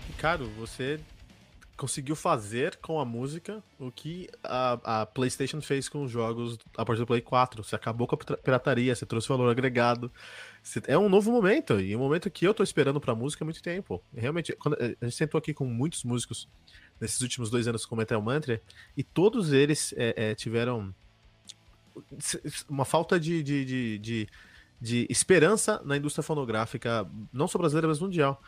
Ricardo, você conseguiu fazer com a música o que a, a, PlayStation fez com os jogos a partir do Play 4. Você acabou com a pirataria, você trouxe valor agregado. Você, é um novo momento, e um momento que eu tô esperando pra música há muito tempo. Realmente, quando, a gente sentou aqui com muitos músicos nesses últimos dois anos com Metal Mantra, e todos eles é, é, tiveram uma falta de, de, de, de, de esperança na indústria fonográfica, não só brasileira, mas mundial.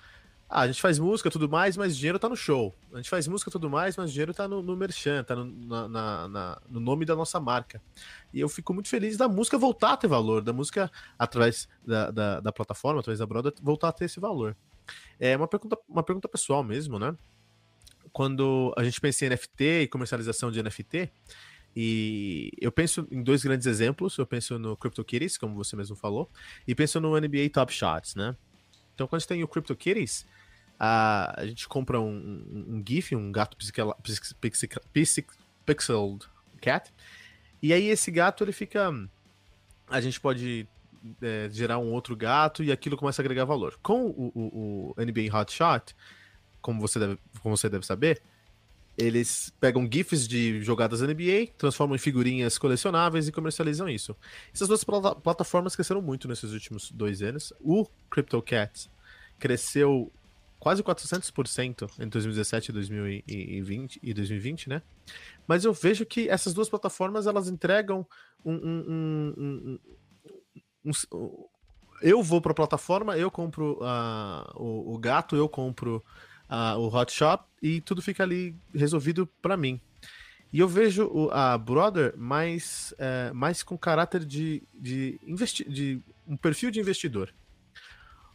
Ah, a gente faz música tudo mais, mas dinheiro tá no show. A gente faz música tudo mais, mas dinheiro tá no, no merchan, tá no, na, na, na, no nome da nossa marca. E eu fico muito feliz da música voltar a ter valor, da música através da, da, da plataforma, através da Broda, voltar a ter esse valor. É uma pergunta, uma pergunta pessoal mesmo, né? Quando a gente pensa em NFT e comercialização de NFT, e eu penso em dois grandes exemplos. Eu penso no CryptoKitties, como você mesmo falou, e penso no NBA Top Shots, né? Então, quando gente tem o CryptoKitties, a, a gente compra um, um, um GIF, um gato pixel, pixel, pixel, pixeled cat, e aí esse gato ele fica. A gente pode é, gerar um outro gato e aquilo começa a agregar valor. Com o, o, o NBA Hotshot, como você, deve, como você deve saber, eles pegam GIFs de jogadas NBA, transformam em figurinhas colecionáveis e comercializam isso. Essas duas plat plataformas cresceram muito nesses últimos dois anos. O CryptoCat cresceu quase 400% entre 2017 e 2020, e 2020, né? Mas eu vejo que essas duas plataformas elas entregam um, um, um, um eu vou para a plataforma, eu compro uh, o, o, gato, eu compro uh, o Hot Shop e tudo fica ali resolvido para mim. E eu vejo a Brother mais, uh, mais com caráter de, de, de um perfil de investidor.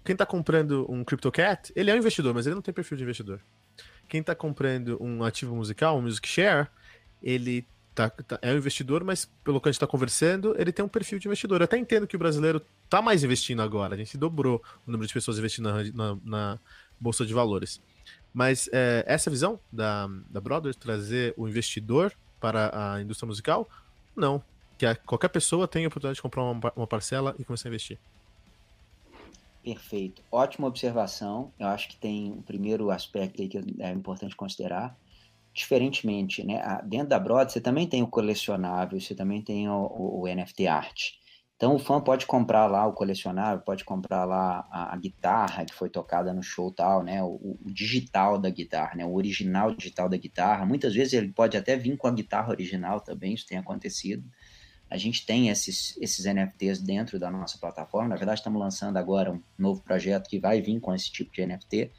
Quem está comprando um CryptoCat, ele é um investidor, mas ele não tem perfil de investidor. Quem está comprando um ativo musical, um Music Share, ele tá, tá, é um investidor, mas pelo que a gente está conversando, ele tem um perfil de investidor. Eu até entendo que o brasileiro tá mais investindo agora. A gente dobrou o número de pessoas investindo na, na, na Bolsa de Valores. Mas é, essa visão da, da Brothers, trazer o investidor para a indústria musical, não. Que a, qualquer pessoa tem a oportunidade de comprar uma, uma parcela e começar a investir. Perfeito. Ótima observação. Eu acho que tem um primeiro aspecto aí que é importante considerar. Diferentemente, né? Dentro da Broad, você também tem o colecionável, você também tem o, o, o NFT art. Então o fã pode comprar lá o colecionável, pode comprar lá a, a guitarra que foi tocada no show tal, né? O, o, digital da guitarra, né? O original digital da guitarra. Muitas vezes ele pode até vir com a guitarra original também, isso tem acontecido. A gente tem esses, esses NFTs dentro da nossa plataforma. Na verdade, estamos lançando agora um novo projeto que vai vir com esse tipo de NFT.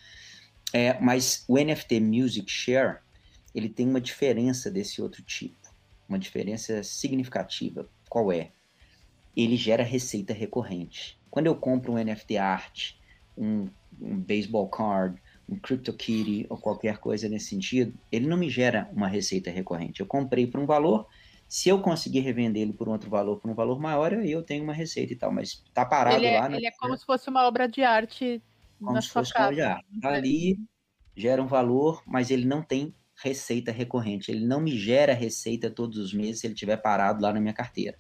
É, mas o NFT Music Share, ele tem uma diferença desse outro tipo, uma diferença significativa. Qual é? Ele gera receita recorrente. Quando eu compro um NFT art, um, um baseball card, um CryptoKitty ou qualquer coisa nesse sentido, ele não me gera uma receita recorrente. Eu comprei por um valor, se eu conseguir revender ele por um outro valor, por um valor maior, aí eu tenho uma receita e tal, mas tá parado ele é, lá. Né? Ele é como se fosse uma obra de arte como na se sua fosse casa. Uma obra de arte. Tá ali, gera um valor, mas ele não tem receita recorrente. Ele não me gera receita todos os meses se ele estiver parado lá na minha carteira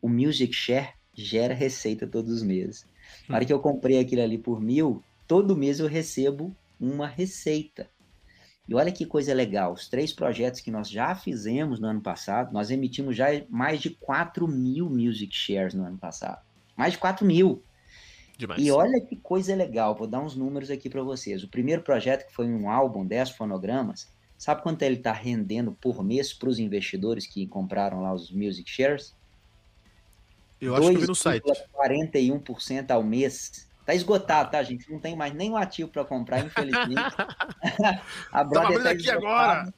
o Music Share gera receita todos os meses. Na hora que eu comprei aquilo ali por mil, todo mês eu recebo uma receita. E olha que coisa legal, os três projetos que nós já fizemos no ano passado, nós emitimos já mais de 4 mil Music Shares no ano passado. Mais de 4 mil. Demais. E olha que coisa legal, vou dar uns números aqui para vocês. O primeiro projeto, que foi um álbum, 10 fonogramas, sabe quanto ele está rendendo por mês para os investidores que compraram lá os Music Shares? Eu acho que eu vi no site. 41% ao mês. Tá esgotado, tá, gente? Não tem mais nenhum ativo para comprar, infelizmente. <laughs> a Brother tá aqui agora.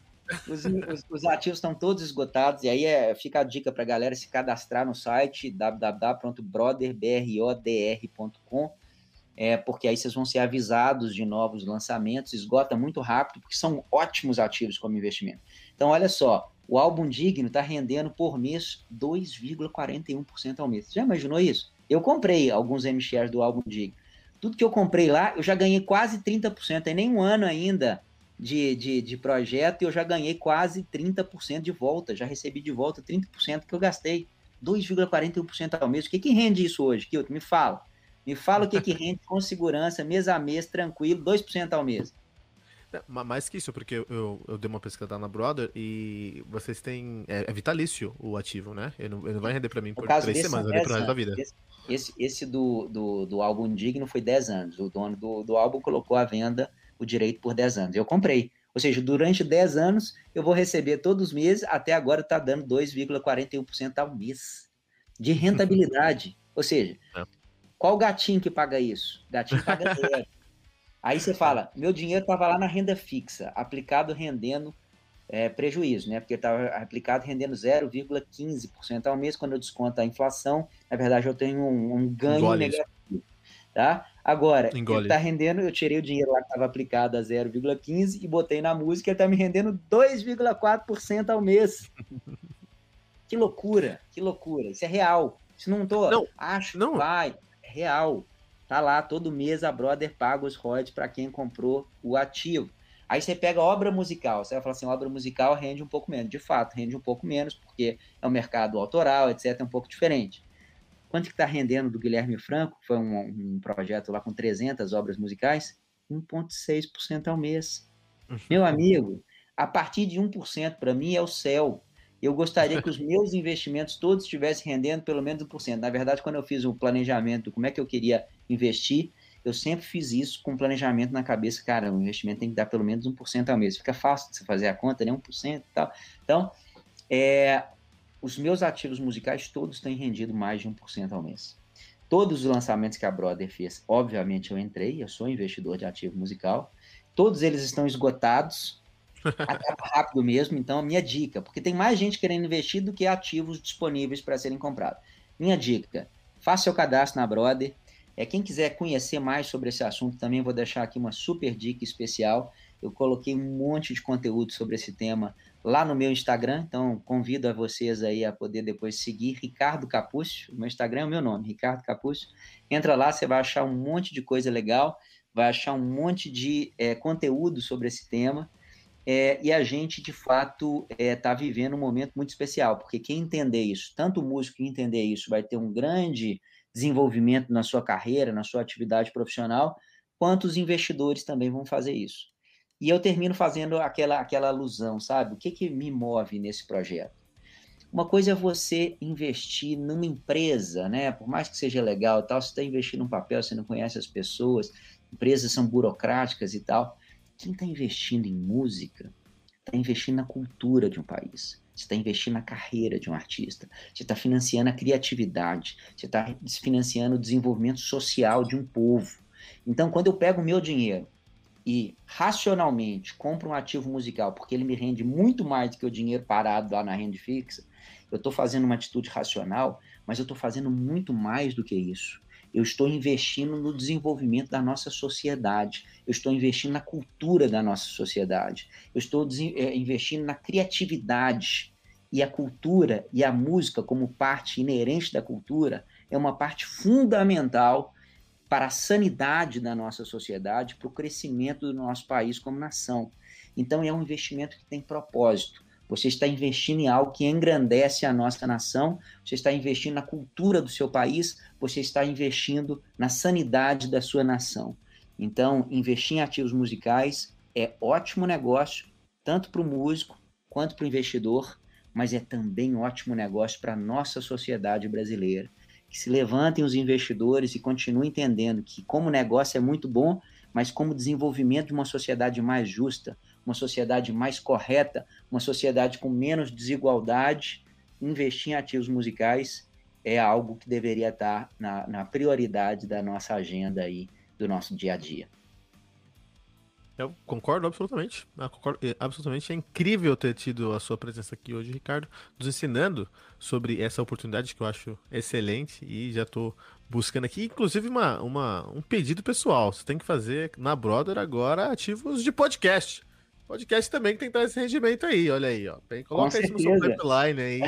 Os, os, os, ativos estão todos esgotados, e aí é, fica a dica para galera se cadastrar no site www.brother.com, é, porque aí vocês vão ser avisados de novos lançamentos, esgota muito rápido, porque são ótimos ativos como investimento. Então, olha só, o álbum digno está rendendo por mês 2,41% ao mês. Já imaginou isso? Eu comprei alguns M-shares do álbum digno. Tudo que eu comprei lá, eu já ganhei quase 30%. Tem nem um ano ainda de, de, de projeto e eu já ganhei quase 30% de volta. Já recebi de volta 30% que eu gastei. 2,41% ao mês. O que, que rende isso hoje, Kilton? Me fala. Me fala o que, que rende com segurança, mês a mês, tranquilo, 2% ao mês. É, mais que isso, porque eu, eu dei uma pesquisada na Brother e vocês têm. É, é vitalício o ativo, né? Ele não, ele não vai render para mim por três semanas, vai render pro resto da vida. Esse, esse, esse, do, do, do álbum Digno foi 10 anos. O dono do, do álbum colocou à venda o direito por 10 anos. Eu comprei. Ou seja, durante 10 anos eu vou receber todos os meses, até agora está dando 2,41% ao mês de <laughs> rentabilidade. Ou seja, é. qual gatinho que paga isso? Gatinho paga <laughs> zero. Aí você fala, meu dinheiro estava lá na renda fixa, aplicado rendendo é, prejuízo, né? Porque estava aplicado rendendo 0,15% ao mês, quando eu desconto a inflação, na verdade eu tenho um, um ganho Engole negativo. Tá? Agora, Engole. ele está rendendo, eu tirei o dinheiro lá que estava aplicado a 0,15% e botei na música, ele está me rendendo 2,4% ao mês. <laughs> que loucura, que loucura. Isso é real. Isso não tô, não, acho não. vai, é real. Tá lá, todo mês a Brother paga os royalties para quem comprou o ativo. Aí você pega obra musical, você vai falar assim, obra musical rende um pouco menos. De fato, rende um pouco menos, porque é um mercado autoral, etc, é um pouco diferente. Quanto que está rendendo do Guilherme Franco? Foi um, um, projeto lá com 300 obras musicais? 1,6% ao mês. Uhum. Meu amigo, a partir de 1% para mim é o céu. Eu gostaria que os <laughs> meus investimentos todos estivessem rendendo pelo menos 1%. Na verdade, quando eu fiz o planejamento, como é que eu queria investir, eu sempre fiz isso com planejamento na cabeça. Cara, o investimento tem que dar pelo menos 1% ao mês. Fica fácil de você fazer a conta, né? 1% e tal. Então, é, os meus ativos musicais todos têm rendido mais de 1% ao mês. Todos os lançamentos que a Brother fez, obviamente eu entrei, eu sou investidor de ativo musical. Todos eles estão esgotados, <laughs> acaba rápido mesmo, então a minha dica, porque tem mais gente querendo investir do que ativos disponíveis para serem comprados. Minha dica, faça seu cadastro na Brother. É, quem quiser conhecer mais sobre esse assunto, também vou deixar aqui uma super dica especial. Eu coloquei um monte de conteúdo sobre esse tema lá no meu Instagram, então convido a vocês aí a poder depois seguir Ricardo Capúcio, meu Instagram é o meu nome, Ricardo Capúcio, entra lá, você vai achar um monte de coisa legal, vai achar um monte de é, conteúdo sobre esse tema, é, e a gente, de fato, está é, tá vivendo um momento muito especial, porque quem entender isso, tanto o músico que entender isso, vai ter um grande desenvolvimento na sua carreira, na sua atividade profissional, quanto os investidores também vão fazer isso. E eu termino fazendo aquela, aquela alusão, sabe? O que, que me move nesse projeto? Uma coisa é você investir numa empresa, né? Por mais que seja legal tal, você está investindo num papel, você não conhece as pessoas, empresas são burocráticas e tal. Quem está investindo em música está investindo na cultura de um país. Você está investindo na carreira de um artista. Você está financiando a criatividade. Você está financiando o desenvolvimento social de um povo. Então, quando eu pego o meu dinheiro e racionalmente compro um ativo musical, porque ele me rende muito mais do que o dinheiro parado lá na renda fixa, eu estou fazendo uma atitude racional, mas eu estou fazendo muito mais do que isso eu estou investindo no desenvolvimento da nossa sociedade, eu estou investindo na cultura da nossa sociedade, eu estou é, investindo na criatividade. E a cultura e a música, como parte inerente da cultura, é uma parte fundamental para a sanidade da nossa sociedade, para o crescimento do nosso país como nação. Então, é um investimento que tem propósito. Você está investindo em algo que engrandece a nossa nação, você está investindo na cultura do seu país, você está investindo na sanidade da sua nação. Então, investir em ativos musicais é ótimo negócio, tanto para o músico quanto para o investidor, mas é também ótimo negócio para a nossa sociedade brasileira. Que se levantem os investidores e continuem entendendo que, como negócio, é muito bom, mas como desenvolvimento de uma sociedade mais justa, uma sociedade mais correta, uma sociedade com menos desigualdade, investir em ativos musicais é algo que deveria estar na, na prioridade da nossa agenda aí, do nosso dia a dia. Eu concordo absolutamente. Eu concordo, absolutamente. É incrível ter tido a sua presença aqui hoje, Ricardo, nos ensinando sobre essa oportunidade que eu acho excelente e já estou buscando aqui, inclusive, uma, uma, um pedido pessoal. Você tem que fazer na Brother agora ativos de podcast. Podcast também que tem que dar esse rendimento aí, olha aí, ó. Bem, coloca isso no seu pipeline aí.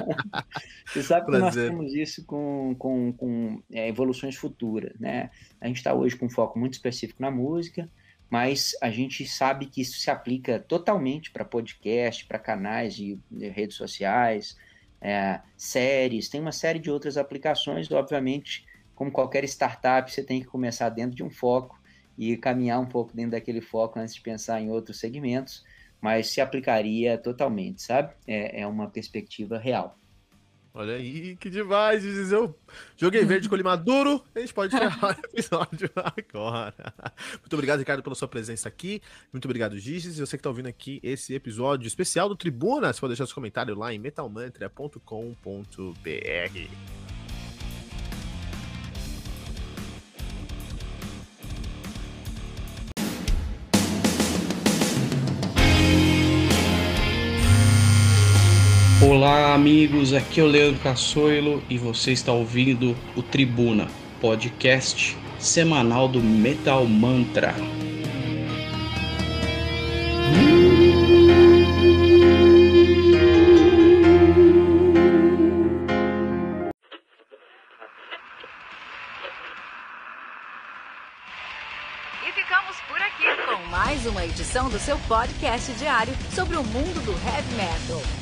<laughs> Você sabe que nós temos isso com, com, com é, evoluções futuras, né? A gente está hoje com um foco muito específico na música, mas a gente sabe que isso se aplica totalmente para podcast, para canais de, de, redes sociais, é, séries, tem uma série de outras aplicações, obviamente, como qualquer startup, você tem que começar dentro de um foco e caminhar um pouco dentro daquele foco antes de pensar em outros segmentos, mas se aplicaria totalmente, sabe? É, é uma perspectiva real. Olha aí, que demais, diz eu. Joguei verde com maduro, a gente pode encerrar o episódio <laughs> agora. Muito obrigado, Ricardo, pela sua presença aqui. Muito obrigado, Gizes. Você que está ouvindo aqui esse episódio especial do Tribuna, você pode deixar seu comentário lá em metalmantra.com.br. Olá, amigos. Aqui é o Leandro Cassoilo e você está ouvindo o Tribuna, podcast semanal do Metal Mantra. Edição do seu podcast diário sobre o mundo do heavy metal.